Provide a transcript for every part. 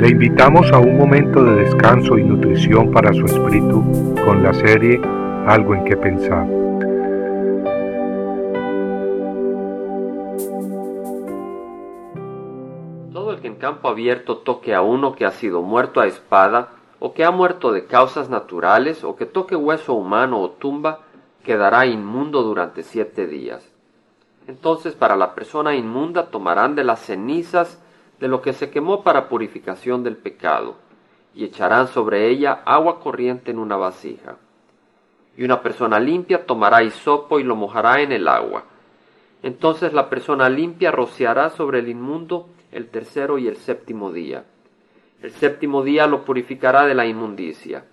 Le invitamos a un momento de descanso y nutrición para su espíritu con la serie Algo en que pensar. Todo el que en campo abierto toque a uno que ha sido muerto a espada, o que ha muerto de causas naturales, o que toque hueso humano o tumba, quedará inmundo durante siete días. Entonces para la persona inmunda tomarán de las cenizas de lo que se quemó para purificación del pecado, y echarán sobre ella agua corriente en una vasija. Y una persona limpia tomará hisopo y lo mojará en el agua. Entonces la persona limpia rociará sobre el inmundo el tercero y el séptimo día. El séptimo día lo purificará de la inmundicia.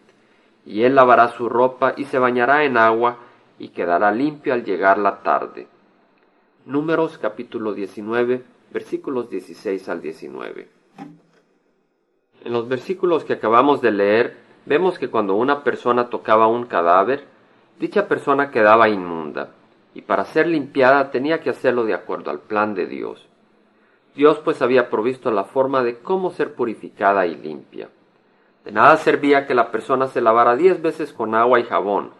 Y él lavará su ropa y se bañará en agua y quedará limpio al llegar la tarde. Números capítulo 19 versículos 16 al 19. En los versículos que acabamos de leer, vemos que cuando una persona tocaba un cadáver, dicha persona quedaba inmunda, y para ser limpiada tenía que hacerlo de acuerdo al plan de Dios. Dios pues había provisto la forma de cómo ser purificada y limpia. De nada servía que la persona se lavara diez veces con agua y jabón,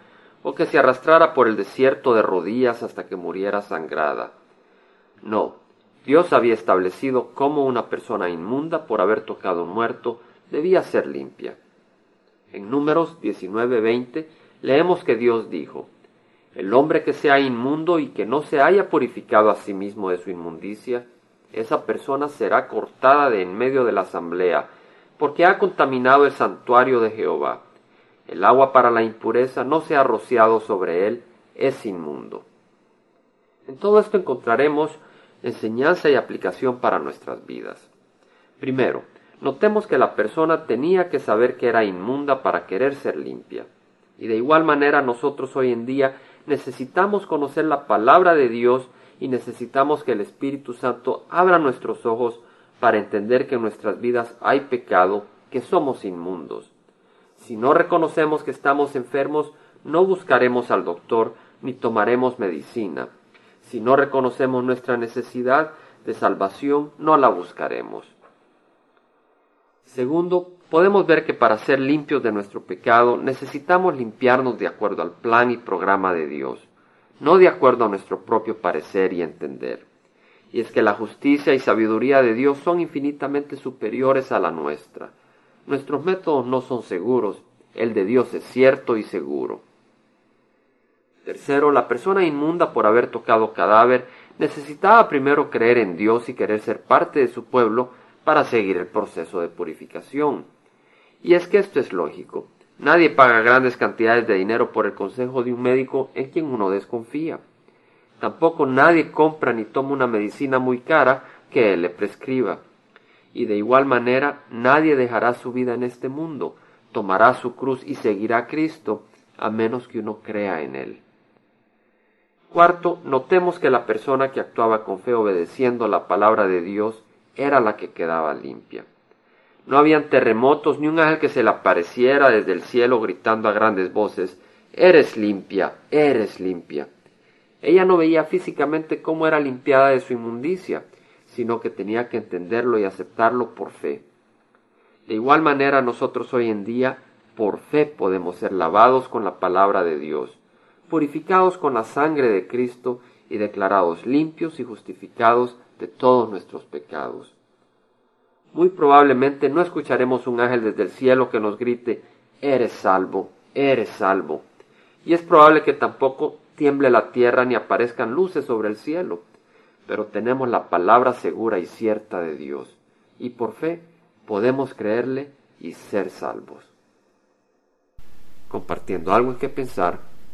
o que se arrastrara por el desierto de rodillas hasta que muriera sangrada. No, Dios había establecido cómo una persona inmunda por haber tocado un muerto debía ser limpia. En Números 19:20 leemos que Dios dijo, El hombre que sea inmundo y que no se haya purificado a sí mismo de su inmundicia, esa persona será cortada de en medio de la asamblea, porque ha contaminado el santuario de Jehová. El agua para la impureza no se ha rociado sobre él, es inmundo. En todo esto encontraremos enseñanza y aplicación para nuestras vidas. Primero, notemos que la persona tenía que saber que era inmunda para querer ser limpia. Y de igual manera nosotros hoy en día necesitamos conocer la palabra de Dios y necesitamos que el Espíritu Santo abra nuestros ojos para entender que en nuestras vidas hay pecado, que somos inmundos. Si no reconocemos que estamos enfermos, no buscaremos al doctor ni tomaremos medicina. Si no reconocemos nuestra necesidad de salvación, no la buscaremos. Segundo, podemos ver que para ser limpios de nuestro pecado necesitamos limpiarnos de acuerdo al plan y programa de Dios, no de acuerdo a nuestro propio parecer y entender. Y es que la justicia y sabiduría de Dios son infinitamente superiores a la nuestra. Nuestros métodos no son seguros, el de Dios es cierto y seguro. Tercero, la persona inmunda por haber tocado cadáver necesitaba primero creer en Dios y querer ser parte de su pueblo para seguir el proceso de purificación. Y es que esto es lógico. Nadie paga grandes cantidades de dinero por el consejo de un médico en quien uno desconfía. Tampoco nadie compra ni toma una medicina muy cara que él le prescriba. Y de igual manera nadie dejará su vida en este mundo, tomará su cruz y seguirá a Cristo, a menos que uno crea en él. Cuarto, notemos que la persona que actuaba con fe obedeciendo la palabra de Dios era la que quedaba limpia. No habían terremotos ni un ángel que se le apareciera desde el cielo gritando a grandes voces Eres limpia, eres limpia. Ella no veía físicamente cómo era limpiada de su inmundicia, sino que tenía que entenderlo y aceptarlo por fe. De igual manera nosotros hoy en día, por fe podemos ser lavados con la palabra de Dios purificados con la sangre de Cristo y declarados limpios y justificados de todos nuestros pecados. Muy probablemente no escucharemos un ángel desde el cielo que nos grite, eres salvo, eres salvo. Y es probable que tampoco tiemble la tierra ni aparezcan luces sobre el cielo, pero tenemos la palabra segura y cierta de Dios, y por fe podemos creerle y ser salvos. Compartiendo algo en que pensar,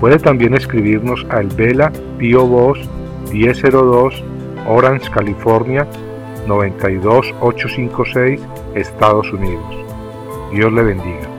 Puede también escribirnos al Vela Pio Box 1002 Orange, California 92856, Estados Unidos. Dios le bendiga.